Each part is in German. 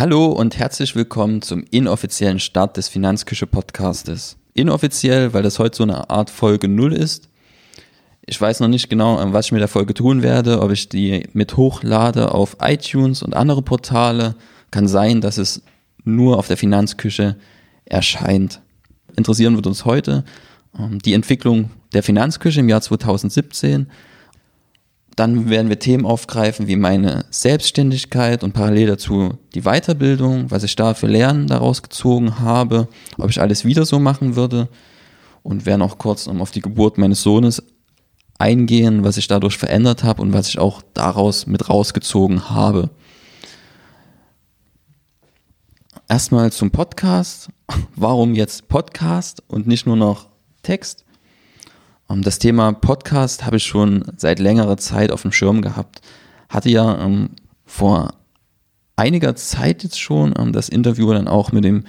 Hallo und herzlich willkommen zum inoffiziellen Start des Finanzküche Podcastes. Inoffiziell, weil das heute so eine Art Folge 0 ist. Ich weiß noch nicht genau, was ich mit der Folge tun werde, ob ich die mit hochlade auf iTunes und andere Portale. Kann sein, dass es nur auf der Finanzküche erscheint. Interessieren wird uns heute ähm, die Entwicklung der Finanzküche im Jahr 2017 dann werden wir Themen aufgreifen wie meine Selbstständigkeit und parallel dazu die Weiterbildung, was ich da für Lernen daraus gezogen habe, ob ich alles wieder so machen würde und werden auch kurz auf die Geburt meines Sohnes eingehen, was ich dadurch verändert habe und was ich auch daraus mit rausgezogen habe. Erstmal zum Podcast. Warum jetzt Podcast und nicht nur noch Text? Ähm, das Thema Podcast habe ich schon seit längerer Zeit auf dem Schirm gehabt. Hatte ja ähm, vor einiger Zeit jetzt schon ähm, das Interview dann auch mit dem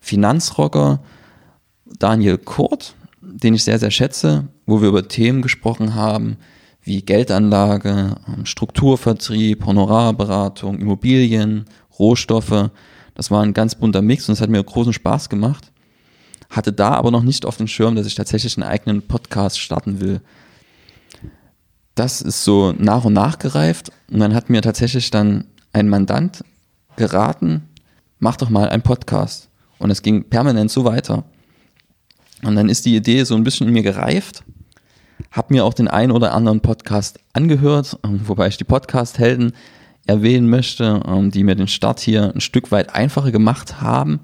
Finanzrocker Daniel Kurt, den ich sehr, sehr schätze, wo wir über Themen gesprochen haben, wie Geldanlage, ähm, Strukturvertrieb, Honorarberatung, Immobilien, Rohstoffe. Das war ein ganz bunter Mix und es hat mir großen Spaß gemacht hatte da aber noch nicht auf dem Schirm, dass ich tatsächlich einen eigenen Podcast starten will. Das ist so nach und nach gereift und dann hat mir tatsächlich dann ein Mandant geraten, mach doch mal einen Podcast. Und es ging permanent so weiter. Und dann ist die Idee so ein bisschen in mir gereift, habe mir auch den einen oder anderen Podcast angehört, ähm, wobei ich die Podcast-Helden erwähnen möchte, ähm, die mir den Start hier ein Stück weit einfacher gemacht haben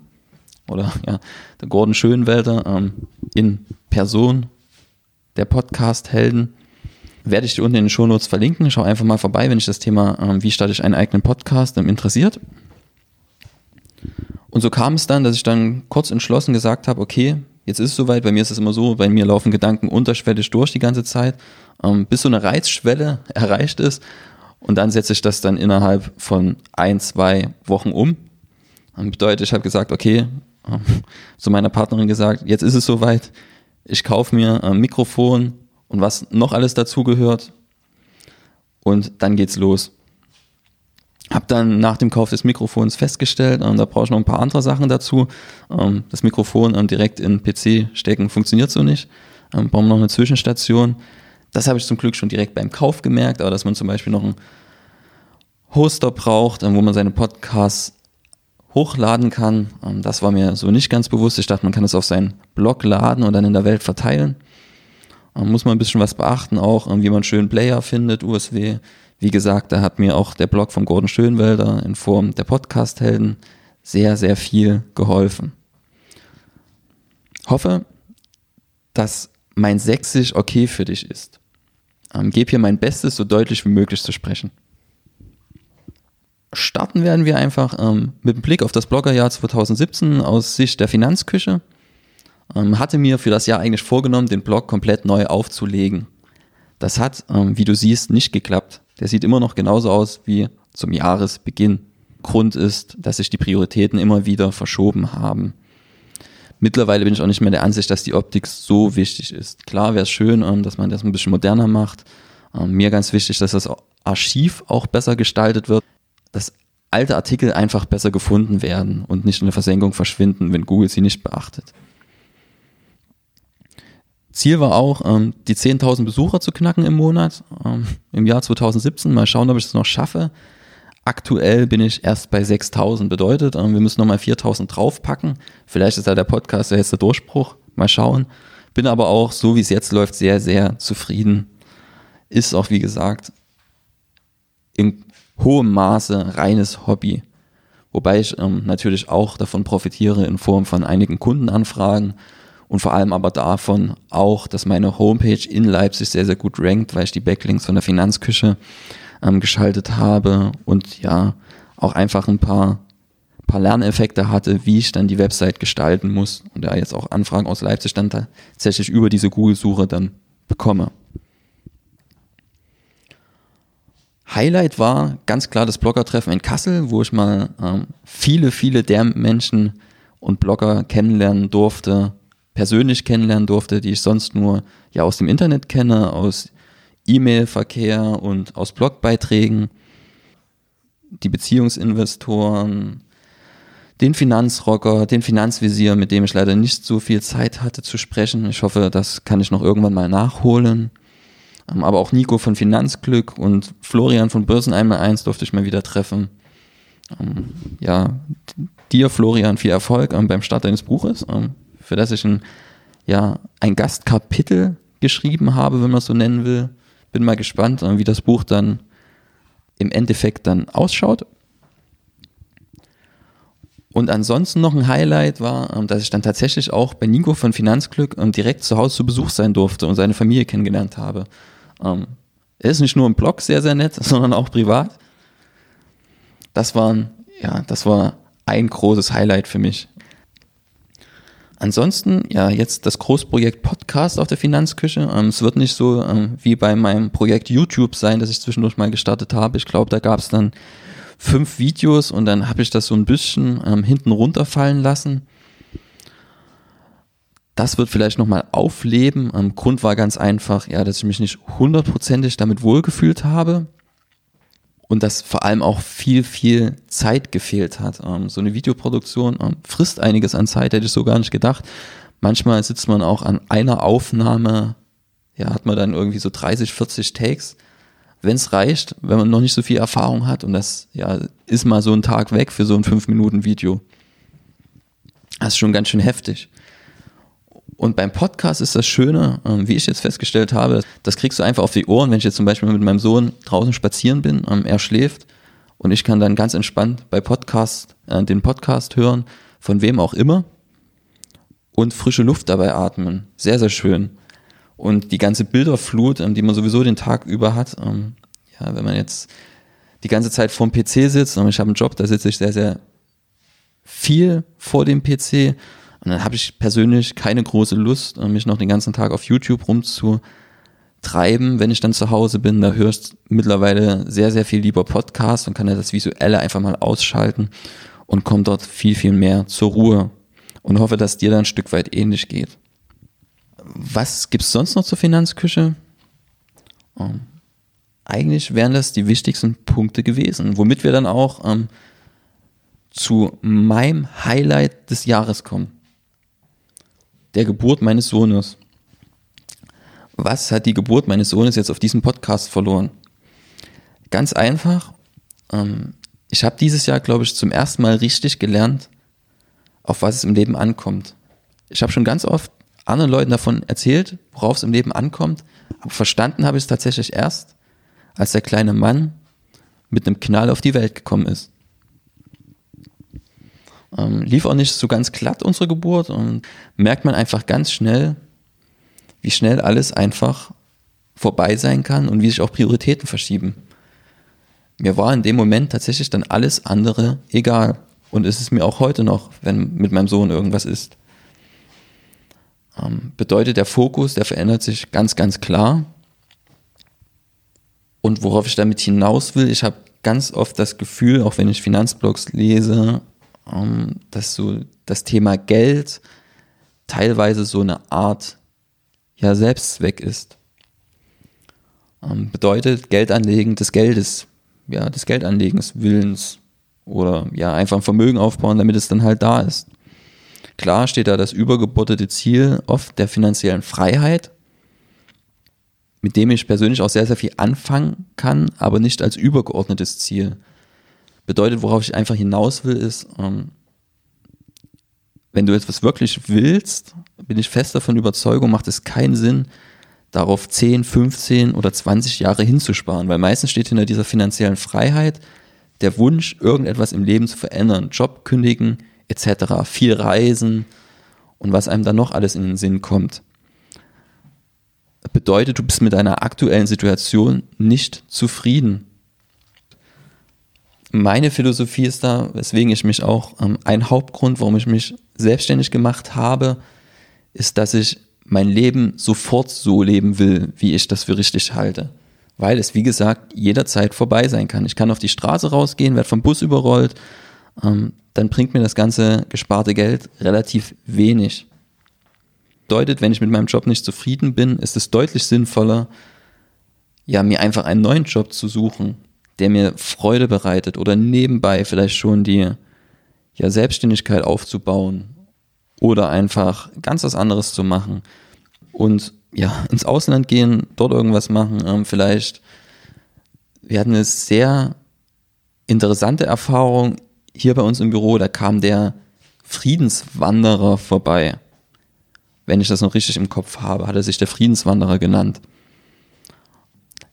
oder ja, der Gordon Schönwelder ähm, in Person der Podcast-Helden. Werde ich dir unten in den Shownotes verlinken. Schau einfach mal vorbei, wenn dich das Thema, ähm, wie starte ich einen eigenen Podcast, ähm, interessiert. Und so kam es dann, dass ich dann kurz entschlossen gesagt habe, okay, jetzt ist es soweit, bei mir ist es immer so, bei mir laufen Gedanken unterschwellig durch die ganze Zeit, ähm, bis so eine Reizschwelle erreicht ist. Und dann setze ich das dann innerhalb von ein, zwei Wochen um. Das bedeutet, ich habe gesagt, okay, zu meiner Partnerin gesagt, jetzt ist es soweit, ich kaufe mir ein Mikrofon und was noch alles dazugehört und dann geht's los. Hab dann nach dem Kauf des Mikrofons festgestellt, ähm, da brauche ich noch ein paar andere Sachen dazu. Ähm, das Mikrofon ähm, direkt in PC stecken funktioniert so nicht. Ähm, brauchen wir noch eine Zwischenstation. Das habe ich zum Glück schon direkt beim Kauf gemerkt, aber dass man zum Beispiel noch einen Hoster braucht, ähm, wo man seine Podcasts hochladen kann. Ähm, das war mir so nicht ganz bewusst. Ich dachte, man kann es auf seinen Blog laden und dann in der Welt verteilen. Ähm, muss man ein bisschen was beachten, auch ähm, wie man schön Player findet, USW. Wie gesagt, da hat mir auch der Blog von Gordon Schönwelder in Form der Podcast-Helden sehr, sehr viel geholfen. Hoffe, dass mein Sächsisch okay für dich ist. Ähm, gebe hier mein Bestes, so deutlich wie möglich zu sprechen. Starten werden wir einfach ähm, mit dem Blick auf das Bloggerjahr 2017 aus Sicht der Finanzküche. Ähm, hatte mir für das Jahr eigentlich vorgenommen, den Blog komplett neu aufzulegen. Das hat, ähm, wie du siehst, nicht geklappt. Der sieht immer noch genauso aus wie zum Jahresbeginn. Grund ist, dass sich die Prioritäten immer wieder verschoben haben. Mittlerweile bin ich auch nicht mehr der Ansicht, dass die Optik so wichtig ist. Klar wäre es schön, ähm, dass man das ein bisschen moderner macht. Ähm, mir ganz wichtig, dass das Archiv auch besser gestaltet wird dass alte Artikel einfach besser gefunden werden und nicht in der Versenkung verschwinden, wenn Google sie nicht beachtet. Ziel war auch, ähm, die 10.000 Besucher zu knacken im Monat, ähm, im Jahr 2017. Mal schauen, ob ich es noch schaffe. Aktuell bin ich erst bei 6.000, bedeutet, ähm, wir müssen nochmal 4.000 draufpacken. Vielleicht ist da der Podcast der letzte Durchbruch. Mal schauen. Bin aber auch, so wie es jetzt läuft, sehr, sehr zufrieden. Ist auch, wie gesagt, im hohem Maße reines Hobby. Wobei ich ähm, natürlich auch davon profitiere in Form von einigen Kundenanfragen und vor allem aber davon auch, dass meine Homepage in Leipzig sehr, sehr gut rankt, weil ich die Backlinks von der Finanzküche ähm, geschaltet habe und ja, auch einfach ein paar, paar Lerneffekte hatte, wie ich dann die Website gestalten muss und ja jetzt auch Anfragen aus Leipzig dann tatsächlich über diese Google-Suche dann bekomme. Highlight war ganz klar das Bloggertreffen in Kassel, wo ich mal ähm, viele, viele der Menschen und Blogger kennenlernen durfte, persönlich kennenlernen durfte, die ich sonst nur ja aus dem Internet kenne, aus E-Mail-Verkehr und aus Blogbeiträgen. Die Beziehungsinvestoren, den Finanzrocker, den Finanzvisier, mit dem ich leider nicht so viel Zeit hatte zu sprechen. Ich hoffe, das kann ich noch irgendwann mal nachholen. Ähm, aber auch Nico von Finanzglück und Florian von Börsen einmal eins durfte ich mal wieder treffen. Ähm, ja, dir, Florian, viel Erfolg ähm, beim Start deines Buches, für das ich ein, ja, ein Gastkapitel geschrieben habe, wenn man es so nennen will. Bin mal gespannt, wie das Buch dann im Endeffekt dann ausschaut. Und ansonsten noch ein Highlight war, dass ich dann tatsächlich auch bei Nico von Finanzglück direkt zu Hause zu Besuch sein durfte und seine Familie kennengelernt habe. Ähm, er ist nicht nur im Blog sehr, sehr nett, sondern auch privat. Das war, ja, das war ein großes Highlight für mich. Ansonsten, ja, jetzt das Großprojekt Podcast auf der Finanzküche. es wird nicht so wie bei meinem Projekt YouTube sein, das ich zwischendurch mal gestartet habe. Ich glaube, da gab es dann fünf Videos und dann habe ich das so ein bisschen ähm, hinten runterfallen lassen. Das wird vielleicht nochmal aufleben. Ähm, Grund war ganz einfach, ja, dass ich mich nicht hundertprozentig damit wohlgefühlt habe und dass vor allem auch viel, viel Zeit gefehlt hat. Ähm, so eine Videoproduktion ähm, frisst einiges an Zeit, hätte ich so gar nicht gedacht. Manchmal sitzt man auch an einer Aufnahme, ja, hat man dann irgendwie so 30, 40 Takes wenn es reicht, wenn man noch nicht so viel Erfahrung hat und das ja ist mal so ein Tag weg für so ein 5 Minuten Video. Das ist schon ganz schön heftig. Und beim Podcast ist das Schöne, ähm, wie ich jetzt festgestellt habe, das kriegst du einfach auf die Ohren, wenn ich jetzt zum Beispiel mit meinem Sohn draußen spazieren bin, ähm, er schläft und ich kann dann ganz entspannt bei Podcast äh, den Podcast hören, von wem auch immer und frische Luft dabei atmen. Sehr, sehr schön. Und die ganze Bilderflut, ähm, die man sowieso den Tag über hat, ja, wenn man jetzt die ganze Zeit vorm PC sitzt, ich habe einen Job, da sitze ich sehr, sehr viel vor dem PC und dann habe ich persönlich keine große Lust, äh, mich noch den ganzen Tag auf YouTube rumzutreiben, wenn ich dann zu Hause bin. Da ich mittlerweile sehr, sehr viel lieber Podcast und kann ja das Visuelle einfach mal ausschalten und komme dort viel, viel mehr zur Ruhe und hoffe, dass dir da ein Stück weit ähnlich geht was gibt es sonst noch zur Finanzküche? Ähm, eigentlich wären das die wichtigsten Punkte gewesen, womit wir dann auch ähm, zu meinem Highlight des Jahres kommen. Der Geburt meines Sohnes. Was hat die Geburt meines Sohnes jetzt auf diesem Podcast verloren? Ganz einfach. Ähm, ich habe dieses Jahr, glaube ich, zum ersten Mal richtig gelernt, auf was es im Leben ankommt. Ich habe schon ganz oft anderen Leuten davon erzählt, worauf es im Leben ankommt, aber verstanden habe ich es tatsächlich erst, als der kleine Mann mit einem Knall auf die Welt gekommen ist. Ähm, lief auch nicht so ganz glatt unsere Geburt und merkt man einfach ganz schnell, wie schnell alles einfach vorbei sein kann und wie sich auch Prioritäten verschieben. Mir war in dem Moment tatsächlich dann alles andere egal. Und es ist mir auch heute noch, wenn mit meinem Sohn irgendwas ist. Ähm, bedeutet, der Fokus, der verändert sich ganz, ganz klar. Und worauf ich damit hinaus will, ich habe ganz oft das Gefühl, auch wenn ich Finanzblogs lese, dass so das Thema Geld teilweise so eine Art ja, Selbstzweck ist. Ähm, bedeutet Geld anlegen des Geldes, ja, des Geldanlegens Willens oder ja, einfach ein Vermögen aufbauen, damit es dann halt da ist. Klar steht da das übergebordete Ziel oft der finanziellen Freiheit, mit dem ich persönlich auch sehr, sehr viel anfangen kann, aber nicht als übergeordnetes Ziel. Bedeutet, worauf ich einfach hinaus will, ist, ähm, wenn du etwas wirklich willst, bin ich fest davon überzeugt, macht es keinen Sinn, darauf 10, 15 oder 20 Jahre hinzusparen, weil meistens steht hinter dieser finanziellen Freiheit der Wunsch, irgendetwas im Leben zu verändern, Job kündigen, etc., viel reisen und was einem dann noch alles in den Sinn kommt. Bedeutet, du bist mit deiner aktuellen Situation nicht zufrieden. Meine Philosophie ist da, weswegen ich mich auch, ähm, ein Hauptgrund, warum ich mich selbstständig gemacht habe, ist, dass ich mein Leben sofort so leben will, wie ich das für richtig halte. Weil es, wie gesagt, jederzeit vorbei sein kann. Ich kann auf die Straße rausgehen, werde vom Bus überrollt, ähm, dann bringt mir das ganze gesparte Geld relativ wenig. Bedeutet, wenn ich mit meinem Job nicht zufrieden bin, ist es deutlich sinnvoller, ja, mir einfach einen neuen Job zu suchen, der mir Freude bereitet oder nebenbei vielleicht schon die, ja, Selbstständigkeit aufzubauen oder einfach ganz was anderes zu machen und ja, ins Ausland gehen, dort irgendwas machen, ähm, vielleicht. Wir hatten eine sehr interessante Erfahrung hier bei uns im Büro, da kam der Friedenswanderer vorbei. Wenn ich das noch richtig im Kopf habe, hat er sich der Friedenswanderer genannt.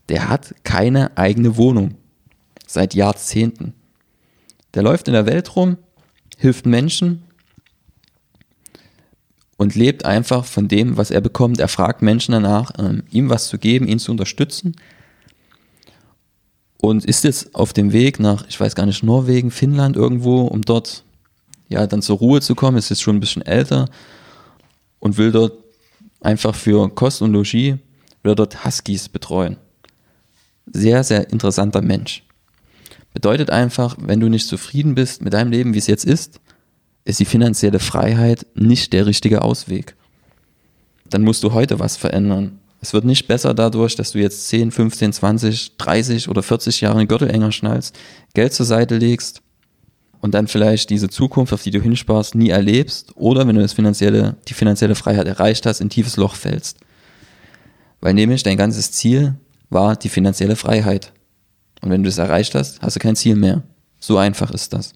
Der hat keine eigene Wohnung. Seit Jahrzehnten. Der läuft in der Welt rum, hilft Menschen und lebt einfach von dem, was er bekommt. Er fragt Menschen danach, ähm, ihm was zu geben, ihn zu unterstützen. Und ist jetzt auf dem Weg nach, ich weiß gar nicht, Norwegen, Finnland irgendwo, um dort ja dann zur Ruhe zu kommen, ist jetzt schon ein bisschen älter und will dort einfach für Kost und Logis, will dort Huskies betreuen. Sehr, sehr interessanter Mensch. Bedeutet einfach, wenn du nicht zufrieden bist mit deinem Leben, wie es jetzt ist, ist die finanzielle Freiheit nicht der richtige Ausweg. Dann musst du heute was verändern. Es wird nicht besser dadurch, dass du jetzt 10, 15, 20, 30 oder 40 Jahre den Gürtel enger schnallst, Geld zur Seite legst und dann vielleicht diese Zukunft, auf die du hinsparst, nie erlebst oder wenn du das finanzielle, die finanzielle Freiheit erreicht hast, in tiefes Loch fällst. Weil nämlich dein ganzes Ziel war die finanzielle Freiheit. Und wenn du das erreicht hast, hast du kein Ziel mehr. So einfach ist das.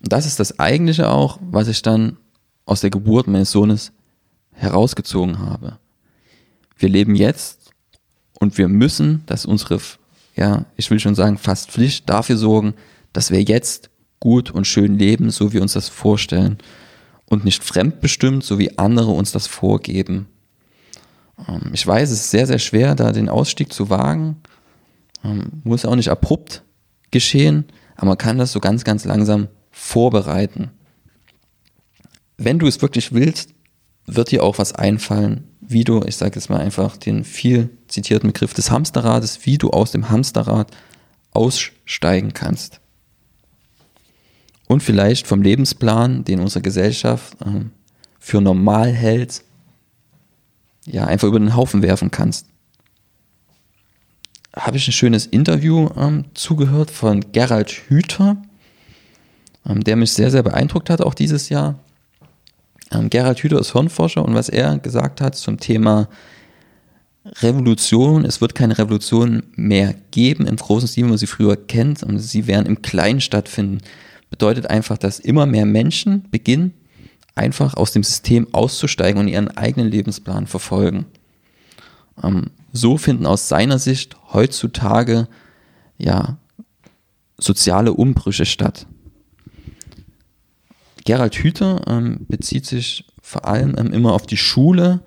Und das ist das Eigentliche auch, was ich dann aus der Geburt meines Sohnes herausgezogen habe. Wir leben jetzt und wir müssen, dass unsere, ja, ich will schon sagen, fast Pflicht dafür sorgen, dass wir jetzt gut und schön leben, so wie wir uns das vorstellen und nicht fremdbestimmt, so wie andere uns das vorgeben. Ähm, ich weiß, es ist sehr, sehr schwer, da den Ausstieg zu wagen. Ähm, muss auch nicht abrupt geschehen, aber man kann das so ganz, ganz langsam vorbereiten. Wenn du es wirklich willst, wird dir auch was einfallen, wie du, ich sage jetzt mal einfach den viel zitierten Begriff des Hamsterrades, wie du aus dem Hamsterrad aussteigen kannst. Und vielleicht vom Lebensplan, den unsere Gesellschaft ähm, für normal hält, ja, einfach über den Haufen werfen kannst. Habe ich ein schönes Interview ähm, zugehört von Gerald Hüther, ähm, der mich sehr, sehr beeindruckt hat, auch dieses Jahr. Ähm, Gerald Hüther ist Hirnforscher und was er gesagt hat zum Thema Revolution, es wird keine Revolution mehr geben im großen Stil, wie man sie früher kennt, und sie werden im Kleinen stattfinden. Bedeutet einfach, dass immer mehr Menschen beginnen, einfach aus dem System auszusteigen und ihren eigenen Lebensplan verfolgen. Ähm, so finden aus seiner Sicht heutzutage ja soziale Umbrüche statt. Gerald Hüther ähm, bezieht sich vor allem ähm, immer auf die Schule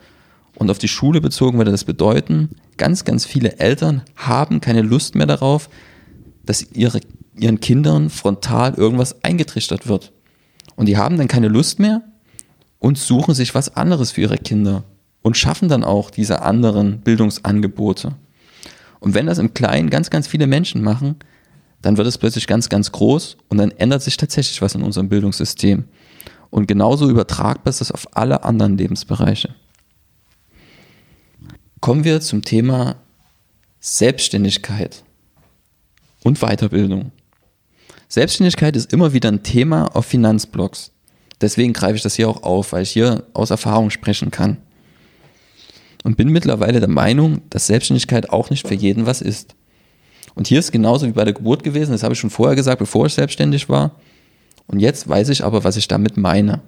und auf die Schule bezogen würde das bedeuten, ganz, ganz viele Eltern haben keine Lust mehr darauf, dass ihre, ihren Kindern frontal irgendwas eingetrichtert wird. Und die haben dann keine Lust mehr und suchen sich was anderes für ihre Kinder und schaffen dann auch diese anderen Bildungsangebote. Und wenn das im Kleinen ganz, ganz viele Menschen machen, dann wird es plötzlich ganz, ganz groß und dann ändert sich tatsächlich was in unserem Bildungssystem. Und genauso übertragbar ist das auf alle anderen Lebensbereiche. Kommen wir zum Thema Selbstständigkeit und Weiterbildung. Selbstständigkeit ist immer wieder ein Thema auf Finanzblogs. Deswegen greife ich das hier auch auf, weil ich hier aus Erfahrung sprechen kann. Und bin mittlerweile der Meinung, dass Selbstständigkeit auch nicht für jeden was ist. Und hier ist genauso wie bei der Geburt gewesen, das habe ich schon vorher gesagt, bevor ich selbstständig war. Und jetzt weiß ich aber, was ich damit meine.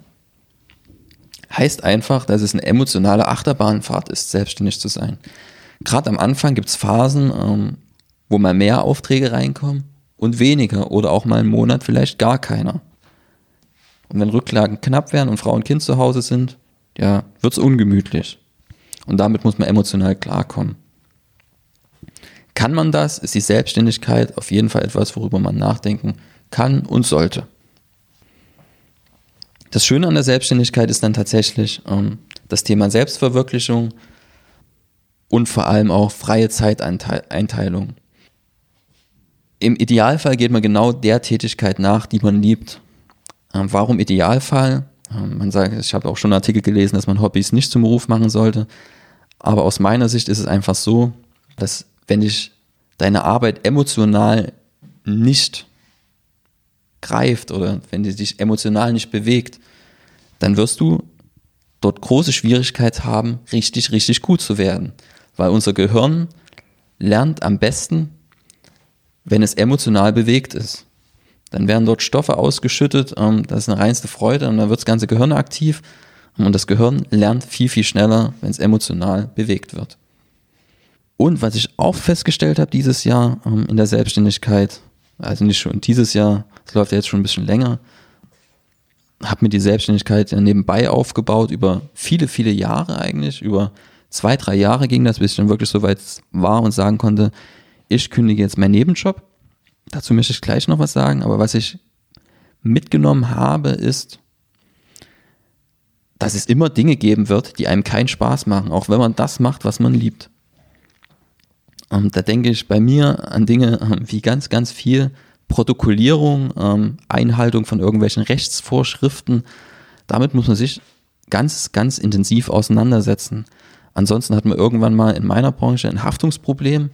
Heißt einfach, dass es eine emotionale Achterbahnfahrt ist, selbstständig zu sein. Gerade am Anfang gibt es Phasen, ähm, wo mal mehr Aufträge reinkommen und weniger oder auch mal einen Monat vielleicht gar keiner. Und wenn Rücklagen knapp werden und Frau und Kind zu Hause sind, ja, wird es ungemütlich. Und damit muss man emotional klarkommen. Kann man das? Ist die Selbstständigkeit auf jeden Fall etwas, worüber man nachdenken kann und sollte. Das Schöne an der Selbstständigkeit ist dann tatsächlich ähm, das Thema Selbstverwirklichung und vor allem auch freie Zeiteinteilung. Im Idealfall geht man genau der Tätigkeit nach, die man liebt. Ähm, warum Idealfall? Ähm, man sagt, ich habe auch schon Artikel gelesen, dass man Hobbys nicht zum Beruf machen sollte. Aber aus meiner Sicht ist es einfach so, dass wenn dich deine Arbeit emotional nicht greift oder wenn die dich emotional nicht bewegt, dann wirst du dort große Schwierigkeit haben, richtig, richtig gut zu werden. Weil unser Gehirn lernt am besten, wenn es emotional bewegt ist. Dann werden dort Stoffe ausgeschüttet, ähm, das ist eine reinste Freude und dann wird das ganze Gehirn aktiv und das Gehirn lernt viel, viel schneller, wenn es emotional bewegt wird. Und was ich auch festgestellt habe dieses Jahr ähm, in der Selbstständigkeit, also nicht schon dieses Jahr, es läuft ja jetzt schon ein bisschen länger, habe mir die Selbstständigkeit nebenbei aufgebaut über viele, viele Jahre eigentlich. Über zwei, drei Jahre ging das, bis ich dann wirklich so weit war und sagen konnte, ich kündige jetzt meinen Nebenjob. Dazu möchte ich gleich noch was sagen, aber was ich mitgenommen habe, ist, dass es immer Dinge geben wird, die einem keinen Spaß machen, auch wenn man das macht, was man liebt. Und ähm, da denke ich bei mir an Dinge ähm, wie ganz, ganz viel Protokollierung, ähm, Einhaltung von irgendwelchen Rechtsvorschriften. Damit muss man sich ganz, ganz intensiv auseinandersetzen. Ansonsten hat man irgendwann mal in meiner Branche ein Haftungsproblem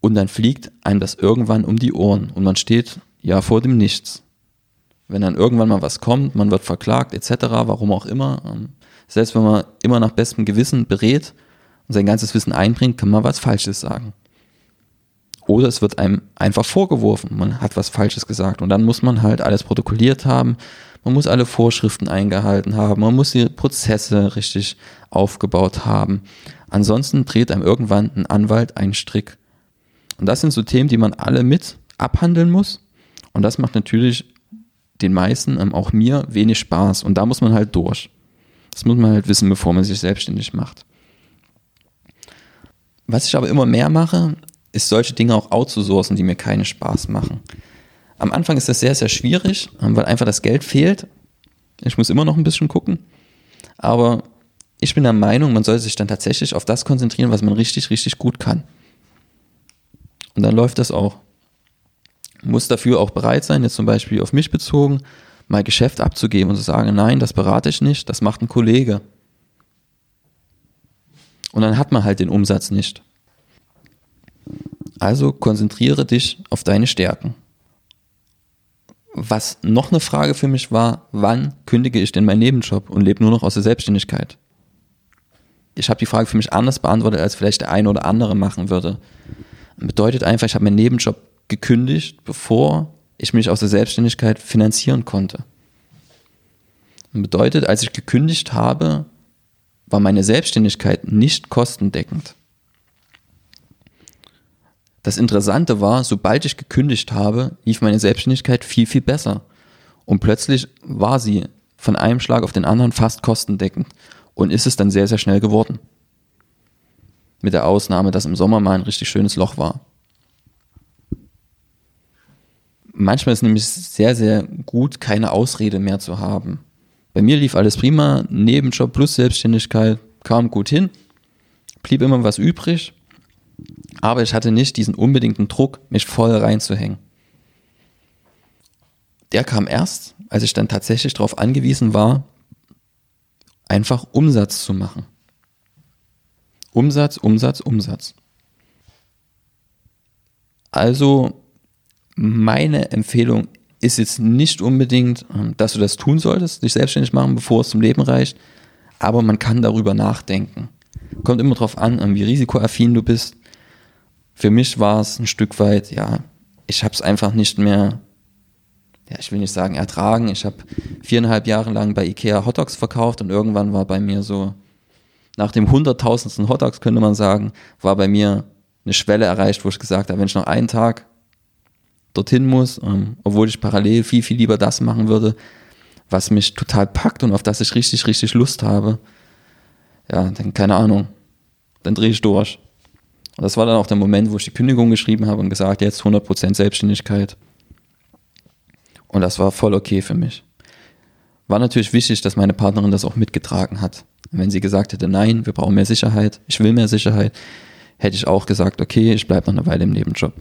und dann fliegt einem das irgendwann um die Ohren und man steht ja vor dem Nichts. Wenn dann irgendwann mal was kommt, man wird verklagt etc., warum auch immer, ähm, selbst wenn man immer nach bestem Gewissen berät und sein ganzes Wissen einbringt, kann man was Falsches sagen. Oder es wird einem einfach vorgeworfen, man hat was Falsches gesagt. Und dann muss man halt alles protokolliert haben, man muss alle Vorschriften eingehalten haben, man muss die Prozesse richtig aufgebaut haben. Ansonsten dreht einem irgendwann ein Anwalt einen Strick. Und das sind so Themen, die man alle mit abhandeln muss. Und das macht natürlich den meisten, ähm, auch mir, wenig Spaß. Und da muss man halt durch. Das muss man halt wissen, bevor man sich selbstständig macht. Was ich aber immer mehr mache, ist solche Dinge auch outzusourcen, die mir keinen Spaß machen. Am Anfang ist das sehr, sehr schwierig, ähm, weil einfach das Geld fehlt. Ich muss immer noch ein bisschen gucken. Aber ich bin der Meinung, man sollte sich dann tatsächlich auf das konzentrieren, was man richtig, richtig gut kann. Und dann läuft das auch. Muss dafür auch bereit sein, jetzt zum Beispiel auf mich bezogen, mal Geschäft abzugeben und zu sagen, nein, das berate ich nicht, das macht ein Kollege. Und dann hat man halt den Umsatz nicht. Also konzentriere dich auf deine Stärken. Was noch eine Frage für mich war, wann kündige ich denn meinen Nebenjob und lebe nur noch aus der Selbstständigkeit? Ich habe die Frage für mich anders beantwortet, als vielleicht der eine oder andere machen würde. Bedeutet einfach, ich habe meinen Nebenjob gekündigt, bevor ich mich aus der Selbstständigkeit finanzieren konnte. Bedeutet, als ich gekündigt habe, war meine Selbstständigkeit nicht kostendeckend. Das Interessante war, sobald ich gekündigt habe, lief meine Selbstständigkeit viel, viel besser. Und plötzlich war sie von einem Schlag auf den anderen fast kostendeckend und ist es dann sehr, sehr schnell geworden. Mit der Ausnahme, dass im Sommer mal ein richtig schönes Loch war. Manchmal ist nämlich sehr, sehr gut, keine Ausrede mehr zu haben. Bei mir lief alles prima, Nebenjob plus Selbstständigkeit kam gut hin, blieb immer was übrig aber ich hatte nicht diesen unbedingten Druck, mich voll reinzuhängen. Der kam erst, als ich dann tatsächlich darauf angewiesen war, einfach Umsatz zu machen. Umsatz, Umsatz, Umsatz. Also meine Empfehlung ist jetzt nicht unbedingt, ähm, dass du das tun solltest, dich selbstständig machen, bevor es zum Leben reicht, aber man kann darüber nachdenken. Kommt immer darauf an, ähm, wie risikoaffin du bist, für mich war es ein Stück weit, ja, ich habe es einfach nicht mehr, ja, ich will nicht sagen ertragen. Ich habe viereinhalb Jahre lang bei Ikea Hotdogs verkauft und irgendwann war bei mir so, nach dem hunderttausendsten Hotdogs könnte man sagen, war bei mir eine Schwelle erreicht, wo ich gesagt habe, wenn ich noch einen Tag dorthin muss, ähm, obwohl ich parallel viel, viel lieber das machen würde, was mich total packt und auf das ich richtig, richtig Lust habe, ja, dann keine Ahnung, dann drehe ich durch. Und das war dann auch der Moment, wo ich die Kündigung geschrieben habe und gesagt, jetzt 100% Selbstständigkeit. Und das war voll okay für mich. War natürlich wichtig, dass meine Partnerin das auch mitgetragen hat. wenn sie gesagt hätte, nein, wir brauchen mehr Sicherheit, ich will mehr Sicherheit, hätte ich auch gesagt, okay, ich bleibe noch eine Weile im Nebenjob.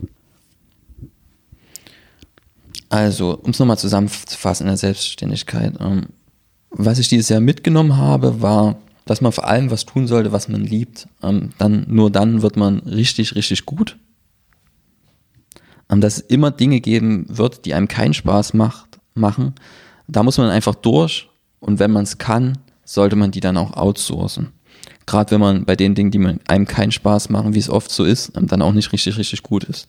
Also, um es nochmal zusammenzufassen in der Selbstständigkeit. Ähm, was ich dieses Jahr mitgenommen habe, war dass man vor allem was tun sollte, was man liebt. Ähm, dann, nur dann wird man richtig, richtig gut. ähm, dass es immer Dinge geben wird, die einem keinen Spaß macht, machen. Da muss man einfach durch und wenn man es kann, sollte man die dann auch outsourcen. Gerade wenn man bei den Dingen, die einem keinen Spaß machen, wie es oft so ist, dann auch nicht richtig, richtig gut ist.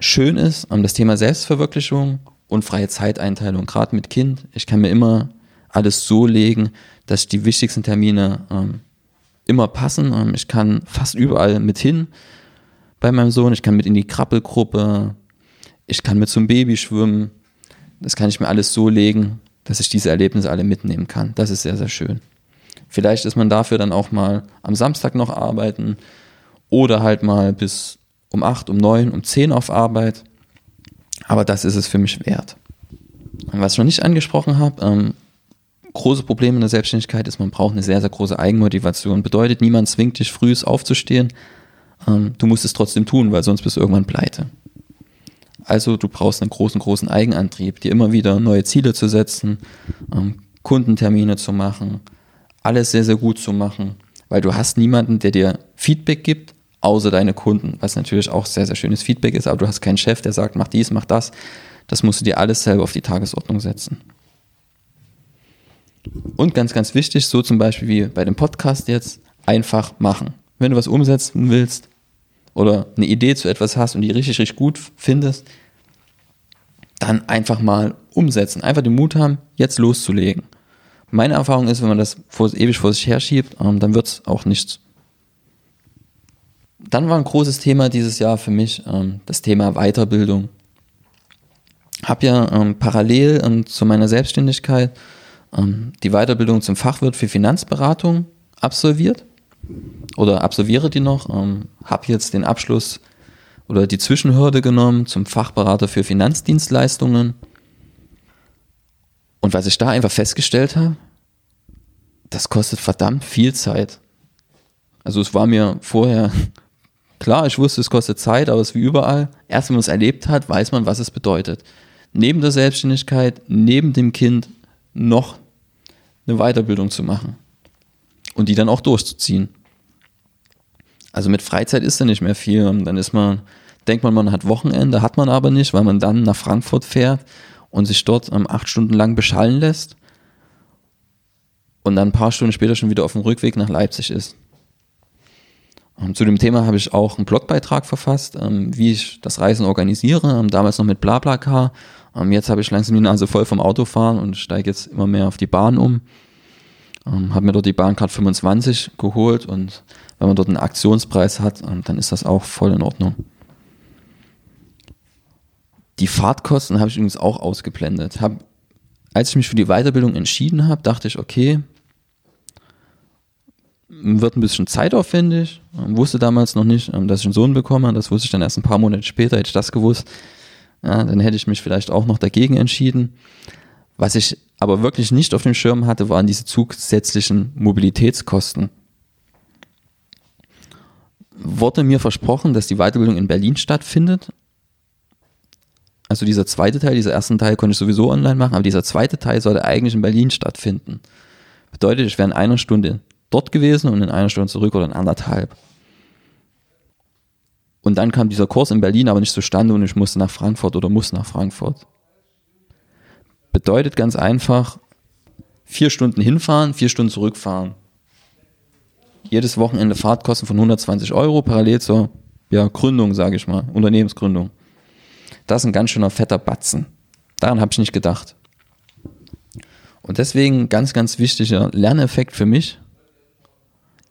Schön ist das Thema Selbstverwirklichung und freie Zeiteinteilung, gerade mit Kind. Ich kann mir immer alles so legen, dass die wichtigsten Termine ähm, immer passen. Ähm, ich kann fast überall mit hin bei meinem Sohn. Ich kann mit in die Krabbelgruppe. Ich kann mit zum Baby schwimmen. Das kann ich mir alles so legen, dass ich diese Erlebnisse alle mitnehmen kann. Das ist sehr, sehr schön. Vielleicht ist man dafür dann auch mal am Samstag noch arbeiten oder halt mal bis um acht, um neun, um zehn auf Arbeit. Aber das ist es für mich wert. Was ich noch nicht angesprochen habe, ähm, große Problem in der Selbstständigkeit ist, man braucht eine sehr, sehr große Eigenmotivation. Bedeutet, niemand zwingt dich früh aufzustehen. Ähm, du musst es trotzdem tun, weil sonst bist du irgendwann pleite. Also du brauchst einen großen, großen Eigenantrieb, dir immer wieder neue Ziele zu setzen, ähm, Kundentermine zu machen, alles sehr, sehr gut zu machen, weil du hast niemanden, der dir Feedback gibt, außer deine Kunden, was natürlich auch sehr, sehr schönes Feedback ist, aber du hast keinen Chef, der sagt, mach dies, mach das. Das musst du dir alles selber auf die Tagesordnung setzen. Und ganz, ganz wichtig, so zum Beispiel wie bei dem Podcast jetzt, einfach machen. Wenn du was umsetzen willst oder eine Idee zu etwas hast und die richtig, richtig gut findest, dann einfach mal umsetzen. Einfach den Mut haben, jetzt loszulegen. Meine Erfahrung ist, wenn man das vor, ewig vor sich herschiebt, ähm, dann wird es auch nichts. Dann war ein großes Thema dieses Jahr für mich ähm, das Thema Weiterbildung. Habe ja ähm, parallel zu meiner Selbstständigkeit die Weiterbildung zum Fachwirt für Finanzberatung absolviert oder absolviere die noch. Ähm, Habe jetzt den Abschluss oder die Zwischenhürde genommen zum Fachberater für Finanzdienstleistungen. Und was ich da einfach festgestellt habe, das kostet verdammt viel Zeit. Also es war mir vorher klar, ich wusste, es kostet Zeit, aber es ist wie überall. Erst wenn man es erlebt hat, weiß man, was es bedeutet. Neben der Selbstständigkeit, neben dem Kind noch eine Weiterbildung zu machen und die dann auch durchzuziehen. Also mit Freizeit ist da nicht mehr viel. Dann ist man, denkt man, man hat Wochenende, hat man aber nicht, weil man dann nach Frankfurt fährt und sich dort um, acht Stunden lang beschallen lässt und dann ein paar Stunden später schon wieder auf dem Rückweg nach Leipzig ist. Und zu dem Thema habe ich auch einen Blogbeitrag verfasst, ähm, wie ich das Reisen organisiere, ähm, damals noch mit BlaBlaCar ähm, jetzt habe ich langsam die Nase voll vom Autofahren und steige jetzt immer mehr auf die Bahn um. Ähm, habe mir dort die Bahncard 25 geholt und wenn man dort einen Aktionspreis hat, ähm, dann ist das auch voll in Ordnung. Die Fahrtkosten habe ich übrigens auch ausgeblendet. Hab, als ich mich für die Weiterbildung entschieden habe, dachte ich, okay, wird ein bisschen zeitaufwendig. Ähm, wusste damals noch nicht, ähm, dass ich einen Sohn bekomme. Das wusste ich dann erst ein paar Monate später, hätte ich das gewusst. Ja, dann hätte ich mich vielleicht auch noch dagegen entschieden. Was ich aber wirklich nicht auf dem Schirm hatte, waren diese zusätzlichen Mobilitätskosten. Wurde mir versprochen, dass die Weiterbildung in Berlin stattfindet. Also dieser zweite Teil, dieser ersten Teil konnte ich sowieso online machen, aber dieser zweite Teil sollte eigentlich in Berlin stattfinden. Bedeutet, ich wäre in einer Stunde dort gewesen und in einer Stunde zurück oder in anderthalb. Und dann kam dieser Kurs in Berlin aber nicht zustande und ich musste nach Frankfurt oder muss nach Frankfurt. Bedeutet ganz einfach, vier Stunden hinfahren, vier Stunden zurückfahren. Jedes Wochenende Fahrtkosten von 120 Euro, parallel zur ja, Gründung, sage ich mal, Unternehmensgründung. Das ist ein ganz schöner fetter Batzen. Daran habe ich nicht gedacht. Und deswegen ganz, ganz wichtiger Lerneffekt für mich,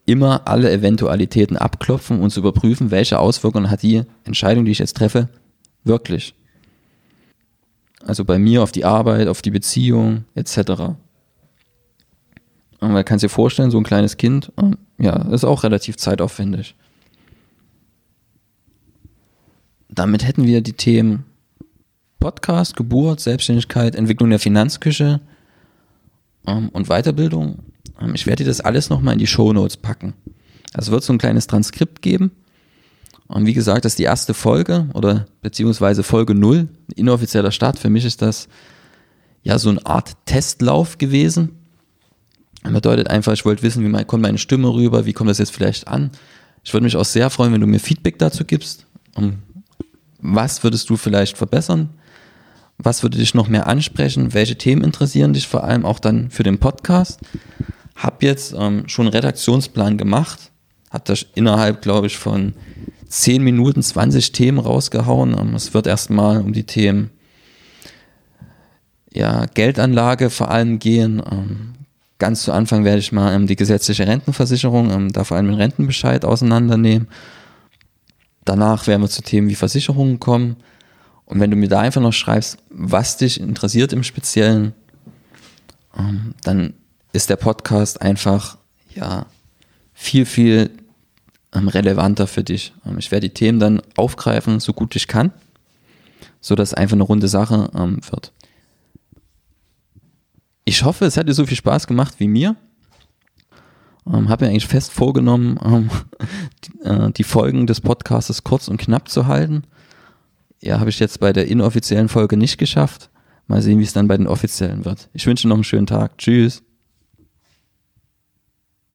immer alle Eventualitäten abklopfen und zu überprüfen, welche Auswirkungen hat die Entscheidung, die ich jetzt treffe, wirklich. Also bei mir auf die Arbeit, auf die Beziehung etc. Und man kann sich vorstellen, so ein kleines Kind, ähm, ja, ist auch relativ zeitaufwendig. Damit hätten wir die Themen Podcast, Geburt, Selbstständigkeit, Entwicklung der Finanzküche ähm, und Weiterbildung ähm, ich werde dir das alles nochmal in die Show Notes packen. Es wird so ein kleines Transkript geben. Und wie gesagt, das ist die erste Folge oder beziehungsweise Folge 0, inoffizieller Start. Für mich ist das ja so eine Art Testlauf gewesen. Das bedeutet einfach, ich wollte wissen, wie mein, kommt meine Stimme rüber, wie kommt das jetzt vielleicht an. Ich würde mich auch sehr freuen, wenn du mir Feedback dazu gibst. Um, was würdest du vielleicht verbessern? Was würde dich noch mehr ansprechen? Welche Themen interessieren dich vor allem auch dann für den Podcast? Hab jetzt ähm, schon einen Redaktionsplan gemacht, hat das innerhalb, glaube ich, von 10 Minuten 20 Themen rausgehauen. Ähm, es wird erstmal um die Themen ja, Geldanlage vor allem gehen. Ähm, ganz zu Anfang werde ich mal ähm, die gesetzliche Rentenversicherung, da vor allem den Rentenbescheid auseinandernehmen. Danach werden wir zu Themen wie Versicherungen kommen. Und wenn du mir da einfach noch schreibst, was dich interessiert im Speziellen, dann ist der Podcast einfach ja viel, viel relevanter für dich. Ähm, ich werde die Themen dann aufgreifen, so gut ich kann, sodass einfach eine runde Sache ähm, wird. Ich hoffe, es hat dir so viel Spaß gemacht wie mir. Ähm, habe mir eigentlich fest vorgenommen, ähm, die, äh, die Folgen des Podcasts kurz und knapp zu halten. Ja, habe ich jetzt bei der inoffiziellen Folge nicht geschafft. Mal sehen, wie es dann bei den offiziellen wird. Ich wünsche noch einen schönen Tag. Tschüss.